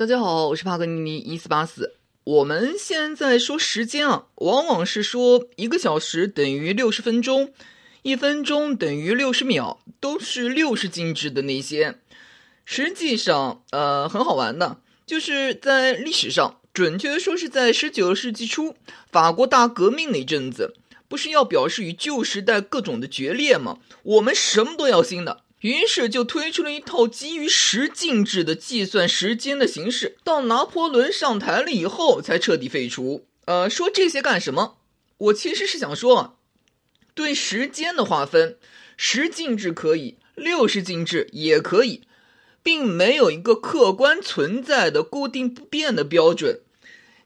大家好，我是帕格尼尼一四八四。我们现在说时间啊，往往是说一个小时等于六十分钟，一分钟等于六十秒，都是六十进制的那些。实际上，呃，很好玩的，就是在历史上，准确的说是在十九世纪初，法国大革命那阵子，不是要表示与旧时代各种的决裂吗？我们什么都要新的。于是就推出了一套基于十进制的计算时间的形式，到拿破仑上台了以后才彻底废除。呃，说这些干什么？我其实是想说，对时间的划分，十进制可以，六十进制也可以，并没有一个客观存在的固定不变的标准。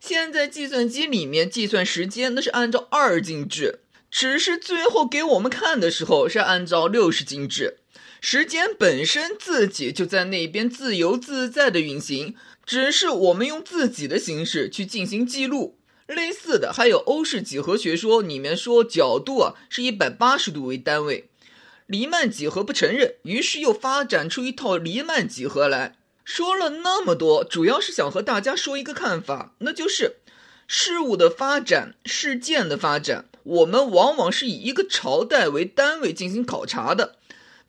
现在计算机里面计算时间，那是按照二进制，只是最后给我们看的时候是按照六十进制。时间本身自己就在那边自由自在的运行，只是我们用自己的形式去进行记录。类似的还有欧式几何学说，里面说角度啊是一百八十度为单位，黎曼几何不承认，于是又发展出一套黎曼几何来。说了那么多，主要是想和大家说一个看法，那就是事物的发展、事件的发展，我们往往是以一个朝代为单位进行考察的。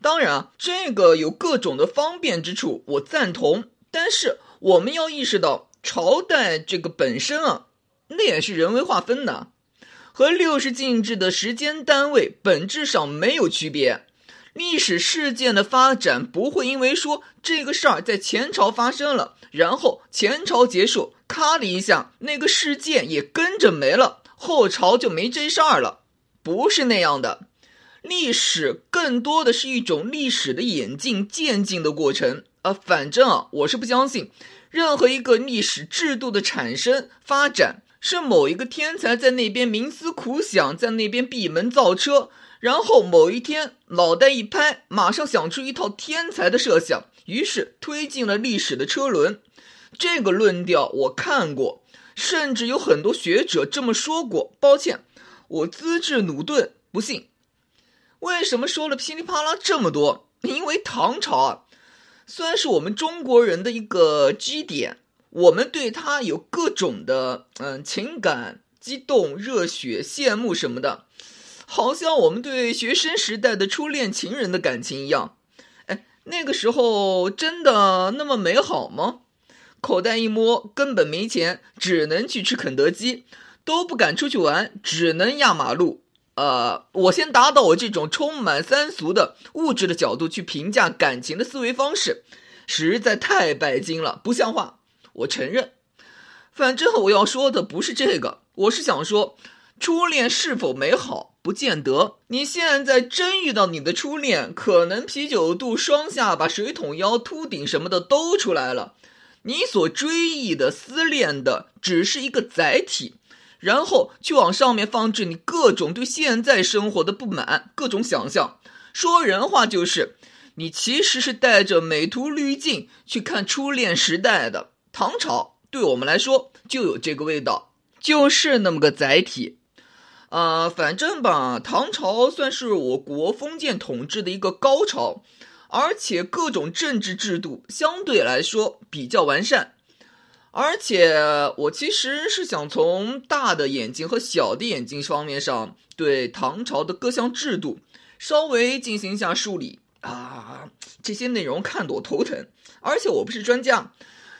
当然啊，这个有各种的方便之处，我赞同。但是我们要意识到，朝代这个本身啊，那也是人为划分的，和六十进制的时间单位本质上没有区别。历史事件的发展不会因为说这个事儿在前朝发生了，然后前朝结束，咔的一下，那个事件也跟着没了，后朝就没这事儿了，不是那样的。历史更多的是一种历史的演进渐进的过程，呃，反正啊，我是不相信任何一个历史制度的产生发展是某一个天才在那边冥思苦想，在那边闭门造车，然后某一天脑袋一拍，马上想出一套天才的设想，于是推进了历史的车轮。这个论调我看过，甚至有很多学者这么说过。抱歉，我资质驽钝，不信。为什么说了噼里啪啦这么多？因为唐朝啊，虽然是我们中国人的一个基点，我们对它有各种的嗯情感激动、热血、羡慕什么的，好像我们对学生时代的初恋情人的感情一样。哎，那个时候真的那么美好吗？口袋一摸，根本没钱，只能去吃肯德基，都不敢出去玩，只能压马路。呃，我先达到我这种充满三俗的物质的角度去评价感情的思维方式，实在太拜金了，不像话。我承认，反正我要说的不是这个，我是想说，初恋是否美好，不见得。你现在真遇到你的初恋，可能啤酒肚、双下巴、水桶腰、秃顶什么的都出来了，你所追忆的、思恋的，只是一个载体。然后去往上面放置你各种对现在生活的不满，各种想象。说人话就是，你其实是带着美图滤镜去看初恋时代的唐朝。对我们来说就有这个味道，就是那么个载体。啊，反正吧，唐朝算是我国封建统治的一个高潮，而且各种政治制度相对来说比较完善。而且我其实是想从大的眼睛和小的眼睛方面上，对唐朝的各项制度稍微进行一下梳理啊。这些内容看得我头疼，而且我不是专家，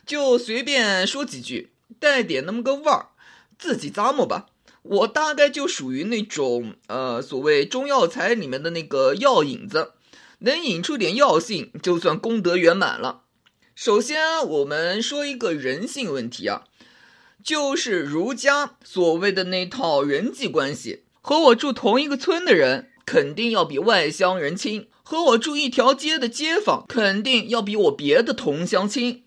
就随便说几句，带点那么个味儿，自己咂摸吧。我大概就属于那种呃，所谓中药材里面的那个药引子，能引出点药性，就算功德圆满了。首先，我们说一个人性问题啊，就是儒家所谓的那套人际关系。和我住同一个村的人，肯定要比外乡人亲；和我住一条街的街坊，肯定要比我别的同乡亲；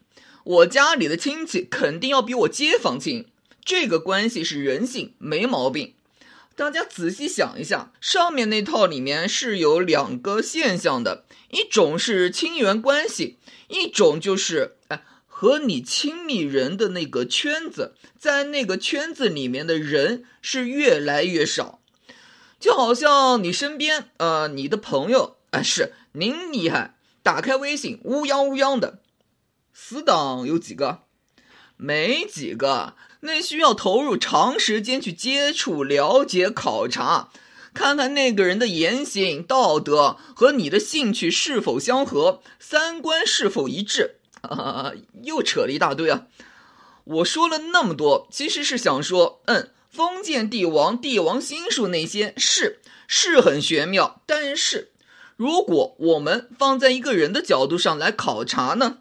我家里的亲戚，肯定要比我街坊亲。这个关系是人性，没毛病。大家仔细想一下，上面那套里面是有两个现象的，一种是亲缘关系。一种就是，哎，和你亲密人的那个圈子，在那个圈子里面的人是越来越少，就好像你身边，呃，你的朋友，哎，是您厉害，打开微信乌泱乌泱的，死党有几个？没几个。那需要投入长时间去接触、了解、考察，看看那个人的言行、道德和你的兴趣是否相合，三观是否一致。啊，又扯了一大堆啊！我说了那么多，其实是想说，嗯，封建帝王、帝王心术那些是是很玄妙，但是如果我们放在一个人的角度上来考察呢，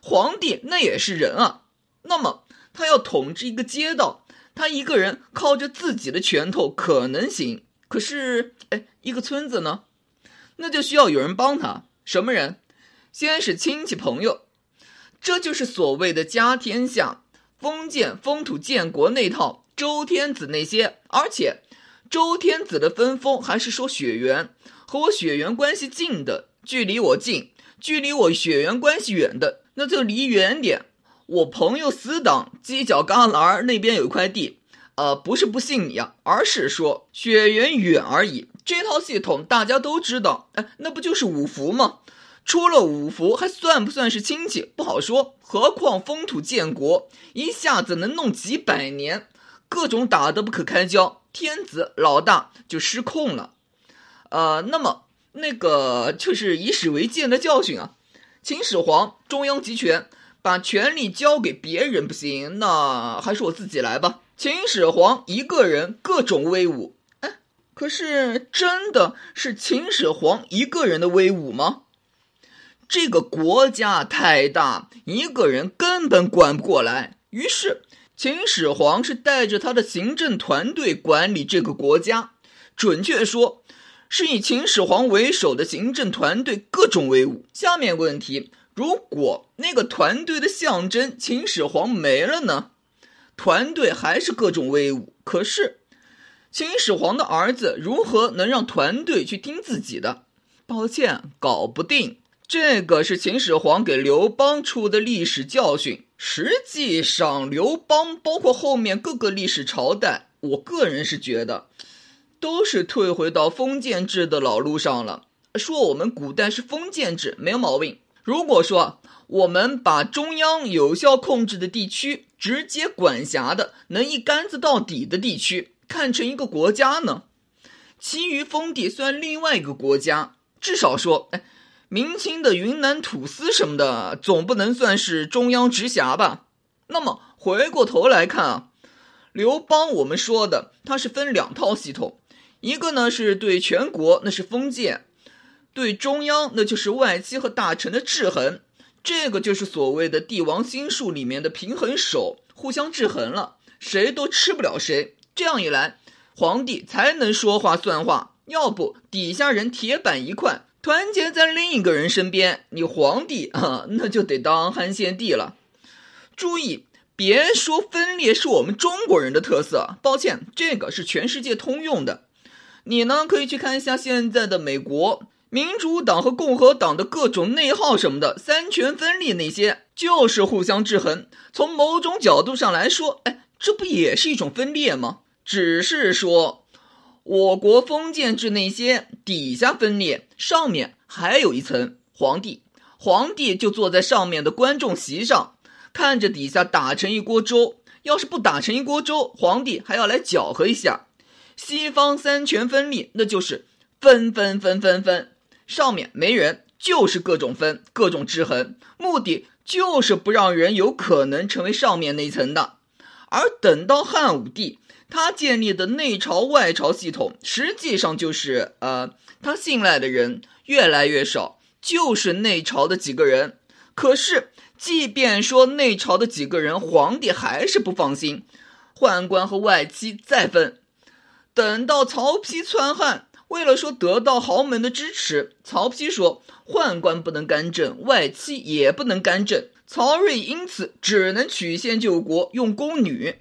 皇帝那也是人啊，那么。他要统治一个街道，他一个人靠着自己的拳头可能行。可是，哎，一个村子呢，那就需要有人帮他。什么人？先是亲戚朋友，这就是所谓的家天下、封建、封土、建国那套。周天子那些，而且周天子的分封还是说血缘，和我血缘关系近的，距离我近；距离我血缘关系远的，那就离远点。我朋友死党犄角旮旯那边有一块地，呃，不是不信你啊，而是说血缘远而已。这套系统大家都知道，哎，那不就是五福吗？出了五福还算不算是亲戚？不好说。何况封土建国，一下子能弄几百年，各种打得不可开交，天子老大就失控了。呃，那么那个就是以史为鉴的教训啊，秦始皇中央集权。把权力交给别人不行，那还是我自己来吧。秦始皇一个人各种威武，哎，可是真的是秦始皇一个人的威武吗？这个国家太大，一个人根本管不过来。于是秦始皇是带着他的行政团队管理这个国家，准确说，是以秦始皇为首的行政团队各种威武。下面问题。如果那个团队的象征秦始皇没了呢？团队还是各种威武，可是秦始皇的儿子如何能让团队去听自己的？抱歉，搞不定。这个是秦始皇给刘邦出的历史教训。实际上，刘邦包括后面各个历史朝代，我个人是觉得都是退回到封建制的老路上了。说我们古代是封建制，没有毛病。如果说我们把中央有效控制的地区、直接管辖的能一竿子到底的地区看成一个国家呢，其余封地算另外一个国家。至少说，哎，明清的云南土司什么的，总不能算是中央直辖吧？那么回过头来看啊，刘邦我们说的他是分两套系统，一个呢是对全国，那是封建。对中央，那就是外戚和大臣的制衡，这个就是所谓的帝王心术里面的平衡手，互相制衡了，谁都吃不了谁。这样一来，皇帝才能说话算话，要不底下人铁板一块，团结在另一个人身边，你皇帝啊，那就得当汉献帝了。注意，别说分裂是我们中国人的特色，抱歉，这个是全世界通用的。你呢，可以去看一下现在的美国。民主党和共和党的各种内耗什么的，三权分立那些，就是互相制衡。从某种角度上来说，哎，这不也是一种分裂吗？只是说，我国封建制那些底下分裂，上面还有一层皇帝，皇帝就坐在上面的观众席上，看着底下打成一锅粥。要是不打成一锅粥，皇帝还要来搅和一下。西方三权分立，那就是分分分分分。上面没人，就是各种分，各种制衡，目的就是不让人有可能成为上面那一层的。而等到汉武帝，他建立的内朝外朝系统，实际上就是呃，他信赖的人越来越少，就是内朝的几个人。可是，即便说内朝的几个人，皇帝还是不放心，宦官和外戚再分。等到曹丕篡汉。为了说得到豪门的支持，曹丕说宦官不能干政，外戚也不能干政。曹睿因此只能曲线救国，用宫女。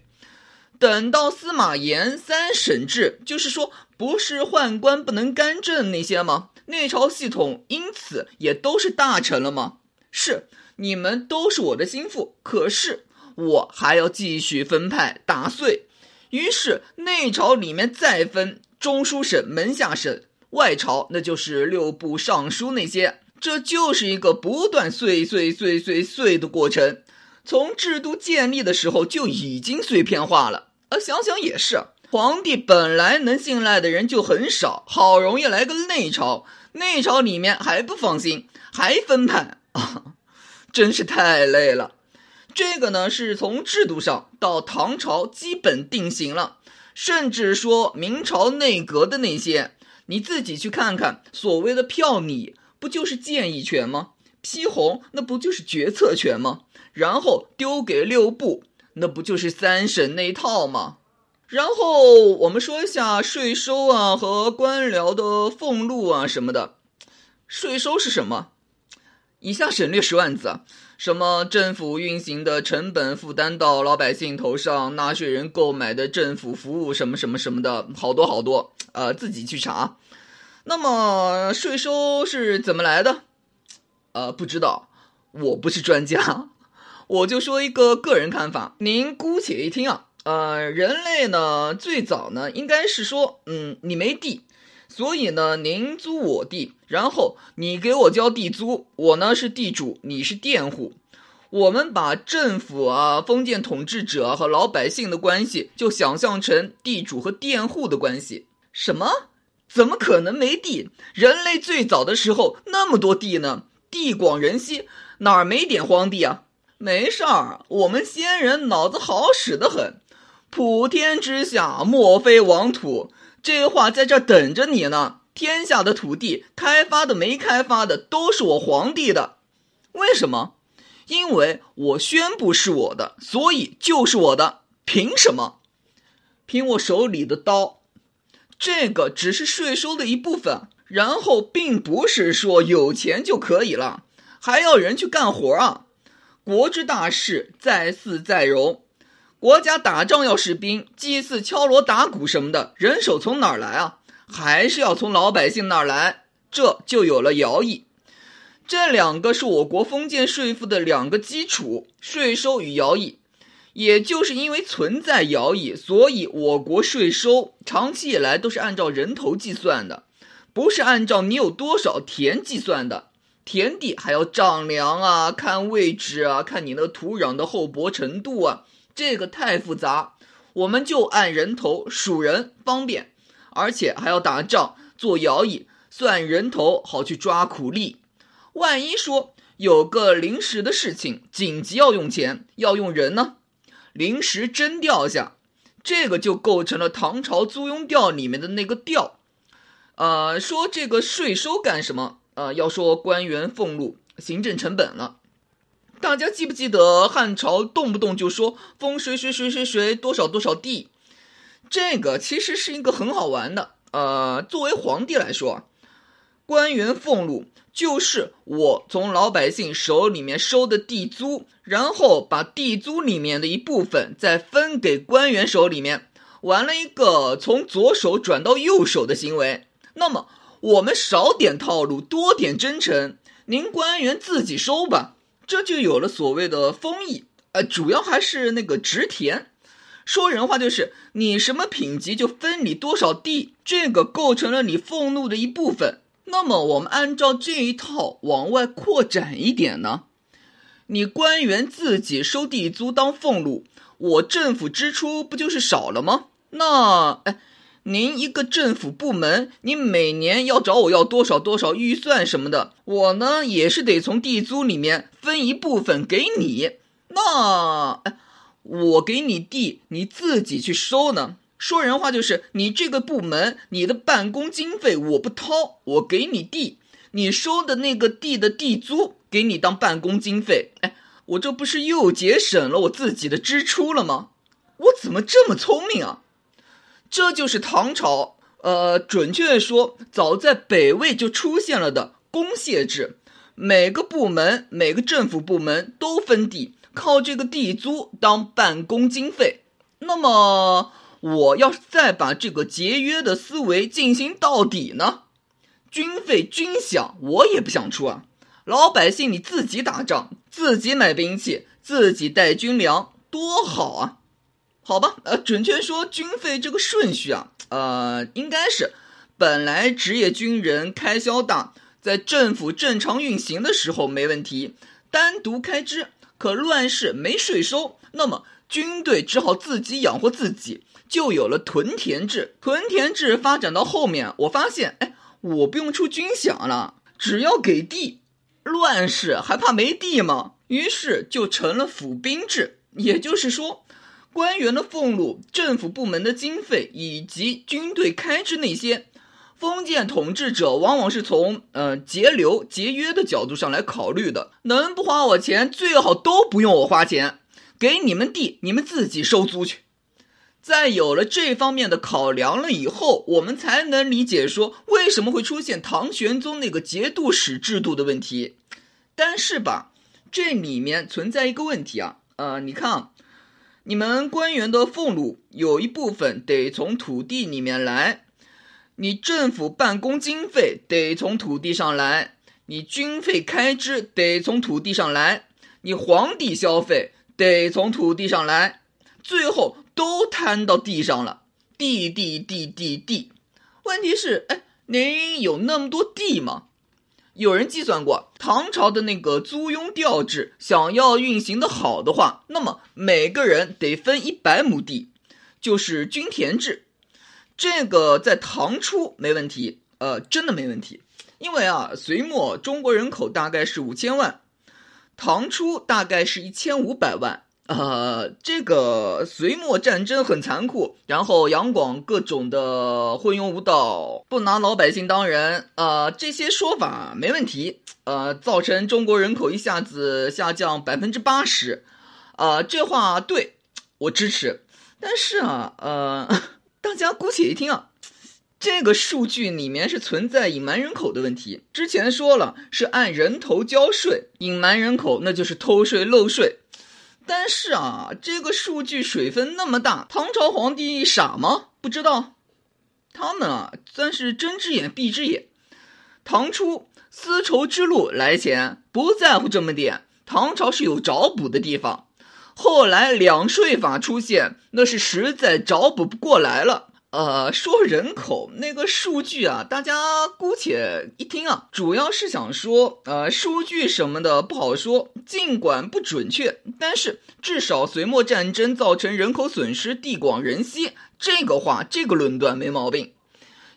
等到司马炎三省制，就是说不是宦官不能干政那些吗？内朝系统因此也都是大臣了吗？是，你们都是我的心腹，可是我还要继续分派打碎。于是内朝里面再分。中书省、门下省、外朝，那就是六部尚书那些，这就是一个不断碎碎碎碎碎的过程。从制度建立的时候就已经碎片化了。呃，想想也是，皇帝本来能信赖的人就很少，好容易来个内朝，内朝里面还不放心，还分派啊，真是太累了。这个呢，是从制度上到唐朝基本定型了，甚至说明朝内阁的那些，你自己去看看，所谓的票拟不就是建议权吗？批红那不就是决策权吗？然后丢给六部，那不就是三审那一套吗？然后我们说一下税收啊和官僚的俸禄啊什么的，税收是什么？以下省略十万字。什么政府运行的成本负担到老百姓头上，纳税人购买的政府服务什么什么什么的，好多好多，呃，自己去查。那么税收是怎么来的？呃，不知道，我不是专家，我就说一个个人看法，您姑且一听啊。呃，人类呢，最早呢，应该是说，嗯，你没地。所以呢，您租我地，然后你给我交地租，我呢是地主，你是佃户，我们把政府啊、封建统治者和老百姓的关系就想象成地主和佃户的关系。什么？怎么可能没地？人类最早的时候那么多地呢？地广人稀，哪儿没点荒地啊？没事儿，我们先人脑子好使得很，普天之下莫非王土。这话在这等着你呢。天下的土地，开发的没开发的，都是我皇帝的。为什么？因为我宣布是我的，所以就是我的。凭什么？凭我手里的刀。这个只是税收的一部分，然后并不是说有钱就可以了，还要人去干活啊。国之大事，在祀在戎。国家打仗要士兵，祭祀敲锣打鼓什么的，人手从哪儿来啊？还是要从老百姓那儿来？这就有了徭役。这两个是我国封建税赋的两个基础：税收与徭役。也就是因为存在徭役，所以我国税收长期以来都是按照人头计算的，不是按照你有多少田计算的。田地还要丈量啊，看位置啊，看你那土壤的厚薄程度啊。这个太复杂，我们就按人头数人方便，而且还要打仗做徭役，算人头好去抓苦力。万一说有个临时的事情，紧急要用钱，要用人呢，临时征调下，这个就构成了唐朝租庸调里面的那个调。呃，说这个税收干什么？呃，要说官员俸禄、行政成本了。大家记不记得汉朝动不动就说封谁谁谁谁谁多少多少地？这个其实是一个很好玩的。呃，作为皇帝来说，官员俸禄就是我从老百姓手里面收的地租，然后把地租里面的一部分再分给官员手里面，玩了一个从左手转到右手的行为。那么我们少点套路，多点真诚，您官员自己收吧。这就有了所谓的封邑，呃，主要还是那个植田。说人话就是，你什么品级就分你多少地，这个构成了你俸禄的一部分。那么我们按照这一套往外扩展一点呢？你官员自己收地租当俸禄，我政府支出不就是少了吗？那哎。您一个政府部门，你每年要找我要多少多少预算什么的，我呢也是得从地租里面分一部分给你。那，我给你地，你自己去收呢？说人话就是，你这个部门，你的办公经费我不掏，我给你地，你收的那个地的地租给你当办公经费。哎，我这不是又节省了我自己的支出了吗？我怎么这么聪明啊？这就是唐朝，呃，准确说，早在北魏就出现了的公械制。每个部门、每个政府部门都分地，靠这个地租当办公经费。那么，我要是再把这个节约的思维进行到底呢？军费军饷我也不想出啊，老百姓你自己打仗，自己买兵器，自己带军粮，多好啊！好吧，呃，准确说，军费这个顺序啊，呃，应该是本来职业军人开销大，在政府正常运行的时候没问题，单独开支可乱世没税收，那么军队只好自己养活自己，就有了屯田制。屯田制发展到后面，我发现，哎，我不用出军饷了，只要给地。乱世还怕没地吗？于是就成了府兵制，也就是说，官员的俸禄、政府部门的经费以及军队开支那些，封建统治者往往是从呃节流节约的角度上来考虑的。能不花我钱，最好都不用我花钱，给你们地，你们自己收租去。在有了这方面的考量了以后，我们才能理解说为什么会出现唐玄宗那个节度使制度的问题。但是吧，这里面存在一个问题啊，呃，你看，你们官员的俸禄有一部分得从土地里面来，你政府办公经费得从土地上来，你军费开支得从土地上来，你皇帝消费得从土地上来，最后。都摊到地上了，地地地地地。问题是，哎，您有那么多地吗？有人计算过，唐朝的那个租庸调制，想要运行的好的话，那么每个人得分一百亩地，就是均田制。这个在唐初没问题，呃，真的没问题。因为啊，隋末中国人口大概是五千万，唐初大概是一千五百万。呃，这个隋末战争很残酷，然后杨广各种的昏庸无道，不拿老百姓当人，呃，这些说法没问题，呃，造成中国人口一下子下降百分之八十，啊，这话对我支持，但是啊，呃，大家姑且一听啊，这个数据里面是存在隐瞒人口的问题，之前说了是按人头交税，隐瞒人口那就是偷税漏税。但是啊，这个数据水分那么大，唐朝皇帝傻吗？不知道，他们啊算是睁只眼闭只眼。唐初丝绸之路来前不在乎这么点，唐朝是有找补的地方。后来两税法出现，那是实在找补不过来了。呃，说人口那个数据啊，大家姑且一听啊，主要是想说，呃，数据什么的不好说，尽管不准确，但是至少隋末战争造成人口损失，地广人稀，这个话，这个论断没毛病。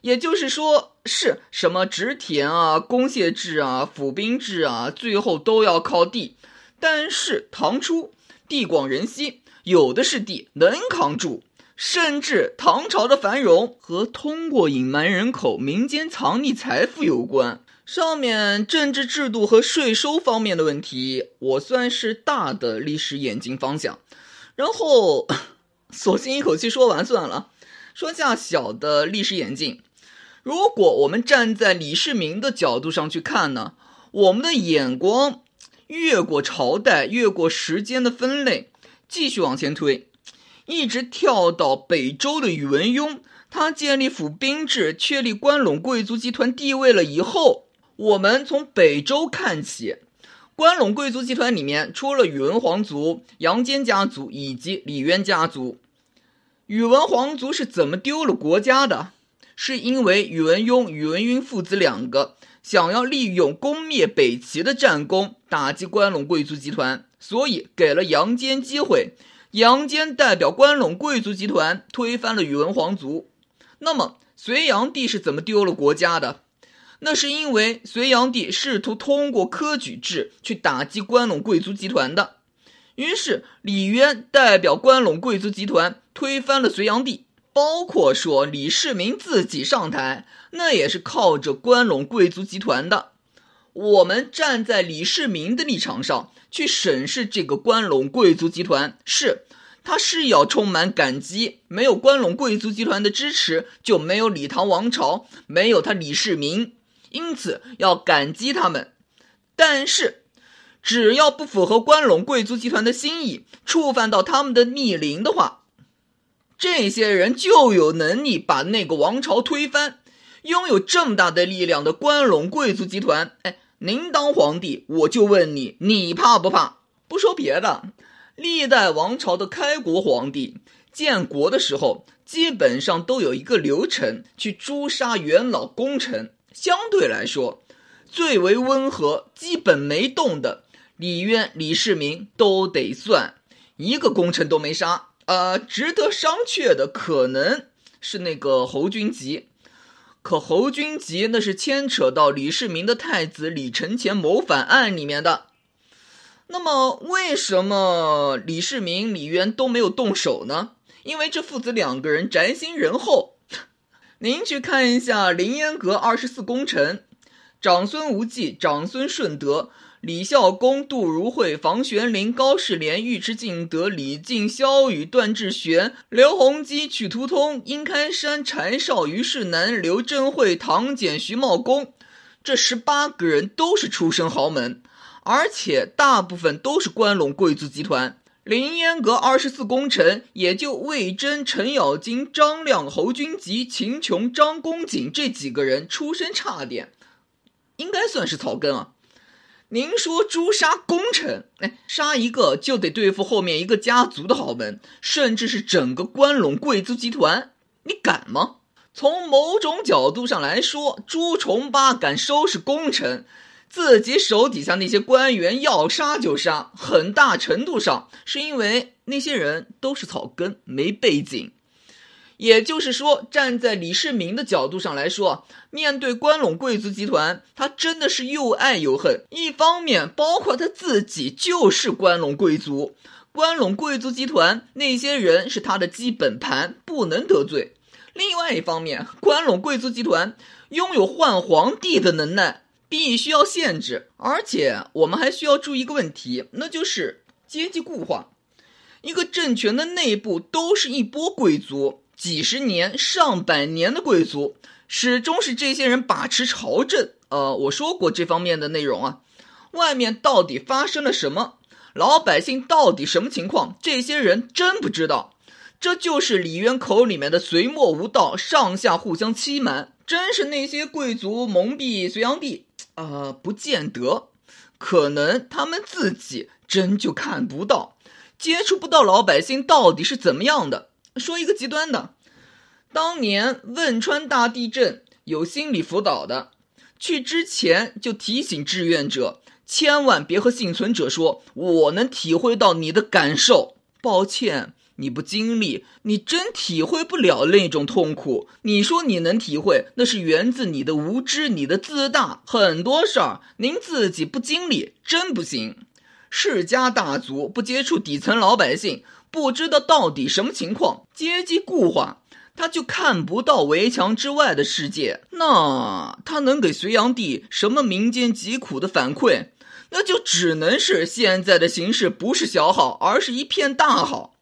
也就是说，是什么植田啊、公械制啊、府兵制啊，最后都要靠地。但是唐初地广人稀，有的是地能扛住。甚至唐朝的繁荣和通过隐瞒人口、民间藏匿财富有关。上面政治制度和税收方面的问题，我算是大的历史演进方向。然后，索性一口气说完算了。说下小的历史演进。如果我们站在李世民的角度上去看呢，我们的眼光越过朝代，越过时间的分类，继续往前推。一直跳到北周的宇文邕，他建立府兵制，确立关陇贵族集团地位了以后，我们从北周看起，关陇贵族集团里面出了宇文皇族、杨坚家族以及李渊家族。宇文皇族是怎么丢了国家的？是因为宇文邕、宇文赟父子两个想要利用攻灭北齐的战功，打击关陇贵族集团，所以给了杨坚机会。杨坚代表关陇贵族集团推翻了宇文皇族，那么隋炀帝是怎么丢了国家的？那是因为隋炀帝试图通过科举制去打击关陇贵族集团的。于是李渊代表关陇贵族集团推翻了隋炀帝，包括说李世民自己上台，那也是靠着关陇贵族集团的。我们站在李世民的立场上。去审视这个关陇贵族集团，是他是要充满感激。没有关陇贵族集团的支持，就没有李唐王朝，没有他李世民，因此要感激他们。但是，只要不符合关陇贵族集团的心意，触犯到他们的逆鳞的话，这些人就有能力把那个王朝推翻。拥有这么大的力量的关陇贵族集团，哎。您当皇帝，我就问你，你怕不怕？不说别的，历代王朝的开国皇帝建国的时候，基本上都有一个流程去诛杀元老功臣。相对来说，最为温和、基本没动的，李渊、李世民都得算，一个功臣都没杀。呃，值得商榷的可能是那个侯君集，可侯君集那是牵扯到李世民的太子李承乾谋反案里面的。那么，为什么李世民、李渊都没有动手呢？因为这父子两个人宅心仁厚。您去看一下凌烟阁二十四功臣。长孙无忌、长孙顺德、李孝恭、杜如晦、房玄龄、高士廉、尉迟敬德、李靖、萧雨、段志玄、刘弘基、曲图通、殷开山、柴绍、于世南、刘贞慧、唐简、徐茂公，这十八个人都是出身豪门，而且大部分都是关陇贵族集团。凌烟阁二十四功臣，也就魏征、程咬金、张亮、侯君集、秦琼、张公瑾这几个人出身差点。应该算是草根啊！您说诛杀功臣，哎，杀一个就得对付后面一个家族的豪门，甚至是整个关陇贵族集团，你敢吗？从某种角度上来说，朱重八敢收拾功臣，自己手底下那些官员要杀就杀，很大程度上是因为那些人都是草根，没背景。也就是说，站在李世民的角度上来说，面对关陇贵族集团，他真的是又爱又恨。一方面，包括他自己就是关陇贵族，关陇贵族集团那些人是他的基本盘，不能得罪；另外一方面，关陇贵族集团拥有换皇帝的能耐，必须要限制。而且，我们还需要注意一个问题，那就是阶级固化。一个政权的内部都是一波贵族。几十年、上百年的贵族，始终是这些人把持朝政。呃，我说过这方面的内容啊。外面到底发生了什么？老百姓到底什么情况？这些人真不知道。这就是李渊口里面的隋末无道，上下互相欺瞒，真是那些贵族蒙蔽隋炀帝？呃，不见得，可能他们自己真就看不到，接触不到老百姓到底是怎么样的。说一个极端的，当年汶川大地震有心理辅导的，去之前就提醒志愿者，千万别和幸存者说“我能体会到你的感受”。抱歉，你不经历，你真体会不了那种痛苦。你说你能体会，那是源自你的无知、你的自大。很多事儿您自己不经历，真不行。世家大族不接触底层老百姓。不知道到底什么情况，阶级固化，他就看不到围墙之外的世界。那他能给隋炀帝什么民间疾苦的反馈？那就只能是现在的形势不是小好，而是一片大好。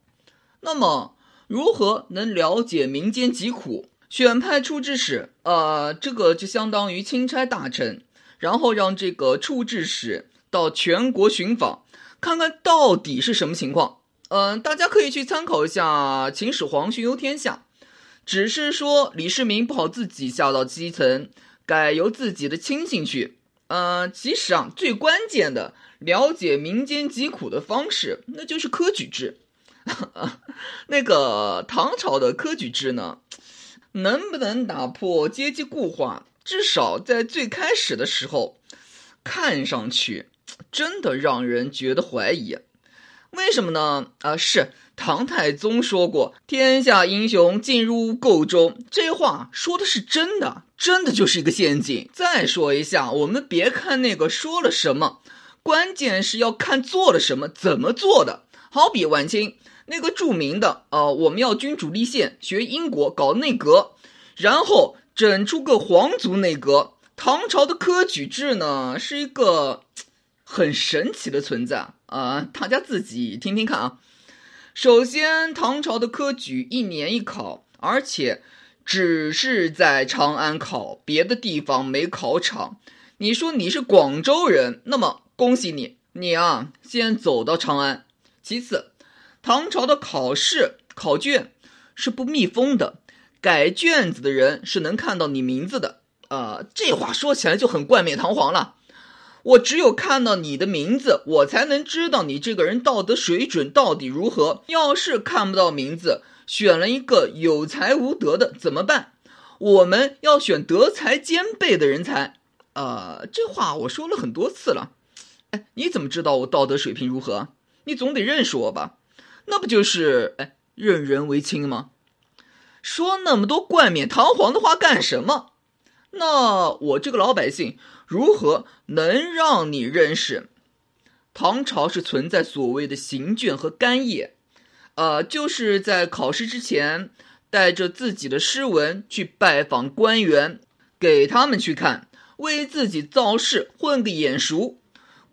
那么，如何能了解民间疾苦？选派出制使，呃，这个就相当于钦差大臣，然后让这个处置使到全国寻访，看看到底是什么情况。嗯，大家可以去参考一下秦始皇巡游天下，只是说李世民不好自己下到基层，改由自己的亲信去。嗯，其实啊，最关键的了解民间疾苦的方式，那就是科举制。那个唐朝的科举制呢，能不能打破阶级固化？至少在最开始的时候，看上去真的让人觉得怀疑。为什么呢？啊，是唐太宗说过“天下英雄尽入垢中”，这话说的是真的，真的就是一个陷阱。再说一下，我们别看那个说了什么，关键是要看做了什么，怎么做的。好比晚清那个著名的，呃，我们要君主立宪，学英国搞内阁，然后整出个皇族内阁。唐朝的科举制呢，是一个。很神奇的存在啊！大家自己听听看啊。首先，唐朝的科举一年一考，而且只是在长安考，别的地方没考场。你说你是广州人，那么恭喜你，你啊先走到长安。其次，唐朝的考试考卷是不密封的，改卷子的人是能看到你名字的。呃，这话说起来就很冠冕堂皇了。我只有看到你的名字，我才能知道你这个人道德水准到底如何。要是看不到名字，选了一个有才无德的怎么办？我们要选德才兼备的人才。呃，这话我说了很多次了，哎，你怎么知道我道德水平如何？你总得认识我吧？那不就是哎任人唯亲吗？说那么多冠冕堂皇的话干什么？那我这个老百姓如何能让你认识？唐朝是存在所谓的行卷和干谒，呃，就是在考试之前带着自己的诗文去拜访官员，给他们去看，为自己造势混个眼熟。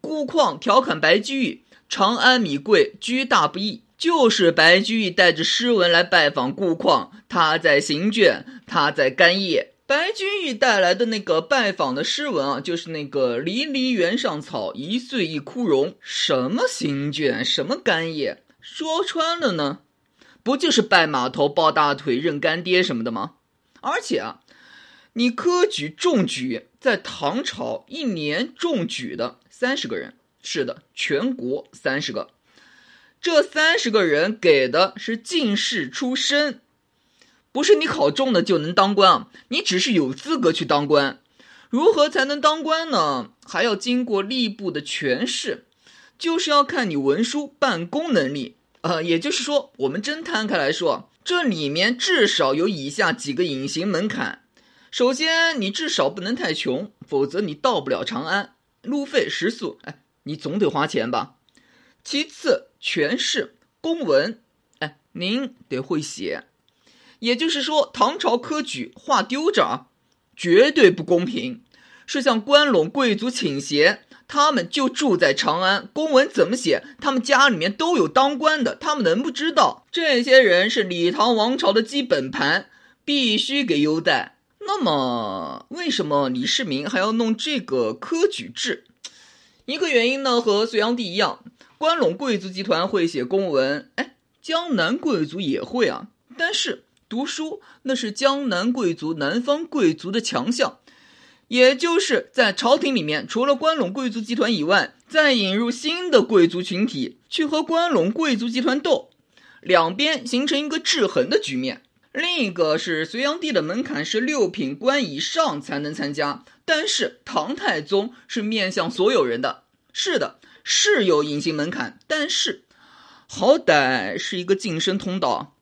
顾况调侃白居易：“长安米贵，居大不易。”就是白居易带着诗文来拜访顾况，他在行卷，他在干谒。白居易带来的那个拜访的诗文啊，就是那个“离离原上草，一岁一枯荣”。什么行卷，什么干叶，说穿了呢，不就是拜码头、抱大腿、认干爹什么的吗？而且啊，你科举中举，在唐朝一年中举的三十个人，是的，全国三十个，这三十个人给的是进士出身。不是你考中了就能当官啊！你只是有资格去当官，如何才能当官呢？还要经过吏部的权试，就是要看你文书办公能力。呃，也就是说，我们真摊开来说，这里面至少有以下几个隐形门槛：首先，你至少不能太穷，否则你到不了长安，路费、食宿，哎，你总得花钱吧。其次，权势、公文，哎，您得会写。也就是说，唐朝科举画丢着，绝对不公平，是向关陇贵族倾斜。他们就住在长安，公文怎么写？他们家里面都有当官的，他们能不知道？这些人是李唐王朝的基本盘，必须给优待。那么，为什么李世民还要弄这个科举制？一个原因呢，和隋炀帝一样，关陇贵族集团会写公文，哎，江南贵族也会啊，但是。读书那是江南贵族、南方贵族的强项，也就是在朝廷里面，除了关陇贵族集团以外，再引入新的贵族群体去和关陇贵族集团斗，两边形成一个制衡的局面。另一个是隋炀帝的门槛是六品官以上才能参加，但是唐太宗是面向所有人的，是的，是有隐形门槛，但是好歹是一个晋升通道。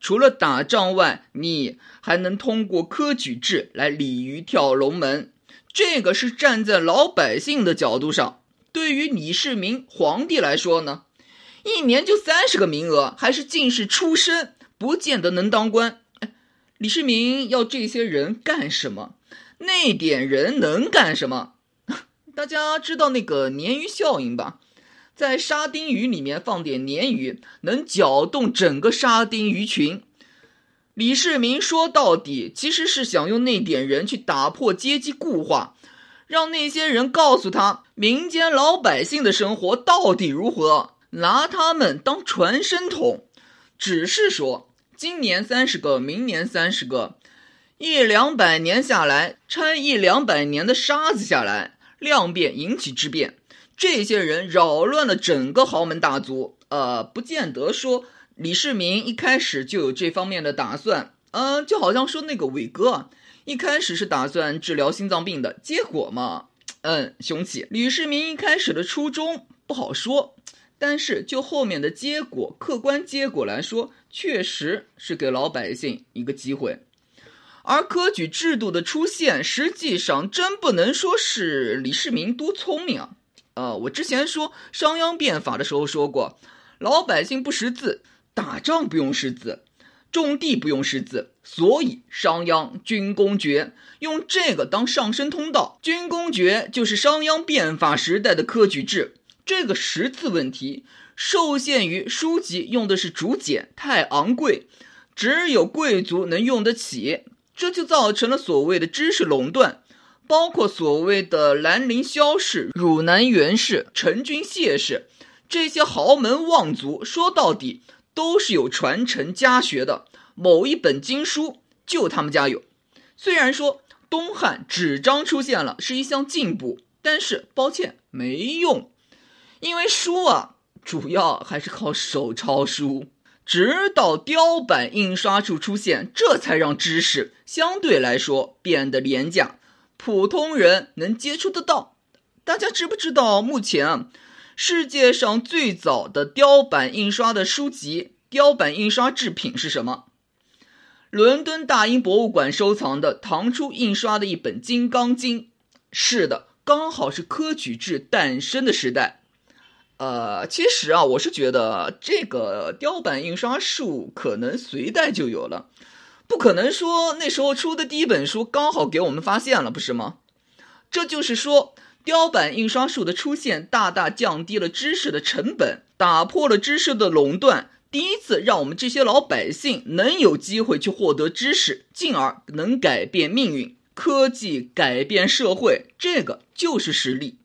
除了打仗外，你还能通过科举制来鲤鱼跳龙门。这个是站在老百姓的角度上。对于李世民皇帝来说呢，一年就三十个名额，还是进士出身，不见得能当官。李世民要这些人干什么？那点人能干什么？大家知道那个鲶鱼效应吧？在沙丁鱼里面放点鲶鱼，能搅动整个沙丁鱼群。李世民说到底，其实是想用那点人去打破阶级固化，让那些人告诉他民间老百姓的生活到底如何，拿他们当传声筒。只是说，今年三十个，明年三十个，一两百年下来，掺一两百年的沙子下来，量变引起质变。这些人扰乱了整个豪门大族，呃，不见得说李世民一开始就有这方面的打算，呃，就好像说那个伟哥，一开始是打算治疗心脏病的，结果嘛，嗯，雄起。李世民一开始的初衷不好说，但是就后面的结果，客观结果来说，确实是给老百姓一个机会。而科举制度的出现，实际上真不能说是李世民多聪明啊。呃，我之前说商鞅变法的时候说过，老百姓不识字，打仗不用识字，种地不用识字，所以商鞅军功爵用这个当上升通道。军功爵就是商鞅变法时代的科举制。这个识字问题受限于书籍用的是竹简，太昂贵，只有贵族能用得起，这就造成了所谓的知识垄断。包括所谓的兰陵萧氏、汝南袁氏、陈君谢氏这些豪门望族，说到底都是有传承家学的。某一本经书就他们家有。虽然说东汉纸张出现了，是一项进步，但是抱歉没用，因为书啊，主要还是靠手抄书。直到雕版印刷术出现，这才让知识相对来说变得廉价。普通人能接触得到，大家知不知道目前啊，世界上最早的雕版印刷的书籍、雕版印刷制品是什么？伦敦大英博物馆收藏的唐初印刷的一本《金刚经》。是的，刚好是科举制诞生的时代。呃，其实啊，我是觉得这个雕版印刷术可能隋代就有了，不可能说那时候出的第一本书刚好给我们发现了，不是吗？这就是说，雕版印刷术的出现大大降低了知识的成本，打破了知识的垄断，第一次让我们这些老百姓能有机会去获得知识，进而能改变命运。科技改变社会，这个就是实力。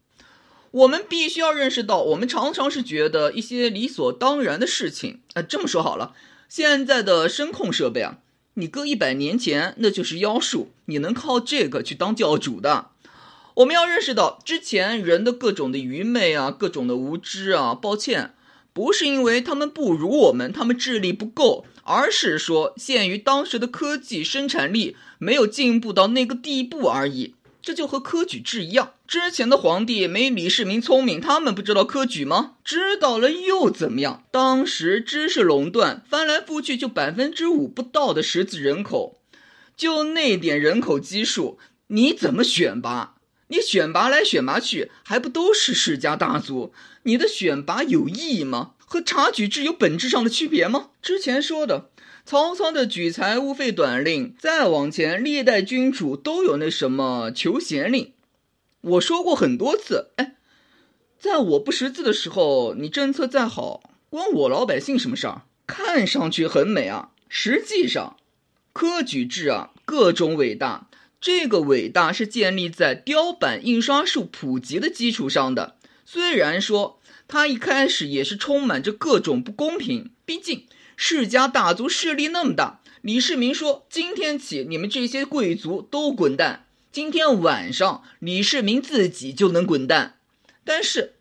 我们必须要认识到，我们常常是觉得一些理所当然的事情。呃，这么说好了，现在的声控设备啊，你搁一百年前那就是妖术，你能靠这个去当教主的？我们要认识到，之前人的各种的愚昧啊，各种的无知啊，抱歉，不是因为他们不如我们，他们智力不够，而是说限于当时的科技生产力没有进步到那个地步而已。这就和科举制一样，之前的皇帝没李世民聪明，他们不知道科举吗？知道了又怎么样？当时知识垄断，翻来覆去就百分之五不到的识字人口，就那点人口基数，你怎么选拔？你选拔来选拔去，还不都是世家大族？你的选拔有意义吗？和察举制有本质上的区别吗？之前说的。曹操的举财务费短令，再往前，历代君主都有那什么求贤令。我说过很多次，哎，在我不识字的时候，你政策再好，关我老百姓什么事儿？看上去很美啊，实际上，科举制啊，各种伟大，这个伟大是建立在雕版印刷术普及的基础上的。虽然说它一开始也是充满着各种不公平，毕竟。世家大族势力那么大，李世民说：“今天起，你们这些贵族都滚蛋。”今天晚上，李世民自己就能滚蛋。但是，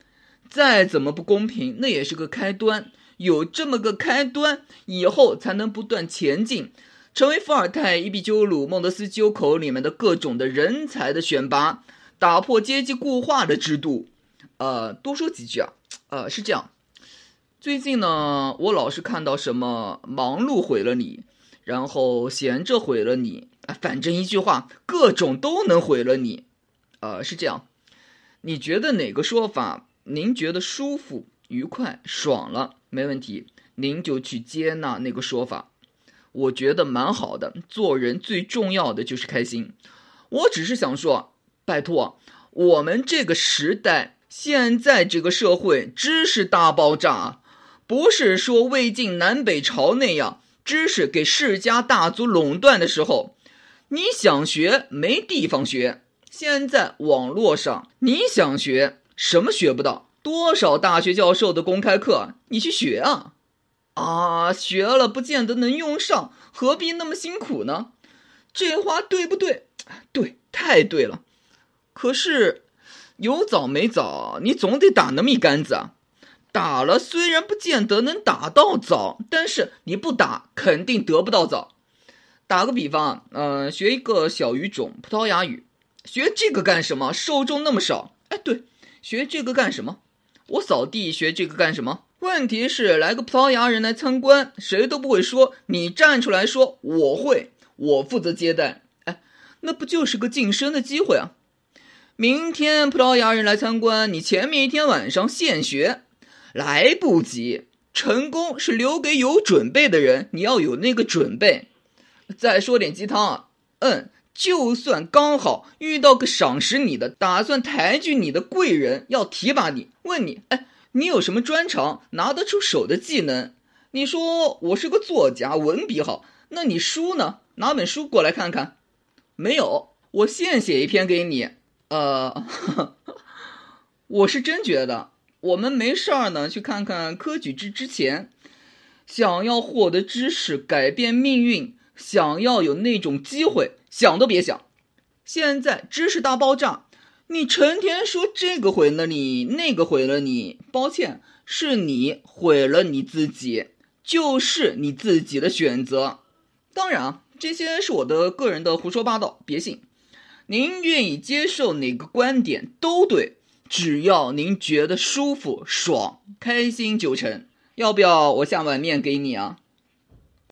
再怎么不公平，那也是个开端。有这么个开端，以后才能不断前进，成为伏尔泰、伊壁鸠鲁、孟德斯鸠口里面的各种的人才的选拔，打破阶级固化的制度。呃，多说几句啊，呃，是这样。最近呢，我老是看到什么忙碌毁了你，然后闲着毁了你，反正一句话，各种都能毁了你。呃，是这样，你觉得哪个说法您觉得舒服、愉快、爽了，没问题，您就去接纳那个说法。我觉得蛮好的，做人最重要的就是开心。我只是想说，拜托，我们这个时代，现在这个社会，知识大爆炸。不是说魏晋南北朝那样，知识给世家大族垄断的时候，你想学没地方学。现在网络上你想学什么学不到？多少大学教授的公开课，你去学啊？啊，学了不见得能用上，何必那么辛苦呢？这话对不对？对，太对了。可是有枣没枣，你总得打那么一杆子啊。打了虽然不见得能打到枣，但是你不打肯定得不到枣。打个比方，嗯，学一个小语种葡萄牙语，学这个干什么？受众那么少。哎，对，学这个干什么？我扫地学这个干什么？问题是来个葡萄牙人来参观，谁都不会说，你站出来说我会，我负责接待。哎，那不就是个晋升的机会啊？明天葡萄牙人来参观，你前面一天晚上现学。来不及，成功是留给有准备的人。你要有那个准备。再说点鸡汤啊，嗯，就算刚好遇到个赏识你的、打算抬举你的贵人，要提拔你，问你，哎，你有什么专长、拿得出手的技能？你说我是个作家，文笔好，那你书呢？拿本书过来看看。没有，我现写一篇给你。呃，我是真觉得。我们没事儿呢，去看看科举制之前，想要获得知识、改变命运，想要有那种机会，想都别想。现在知识大爆炸，你成天说这个毁了你，那个毁了你，抱歉，是你毁了你自己，就是你自己的选择。当然啊，这些是我的个人的胡说八道，别信。您愿意接受哪个观点都对。只要您觉得舒服、爽、开心就成。要不要我下碗面给你啊？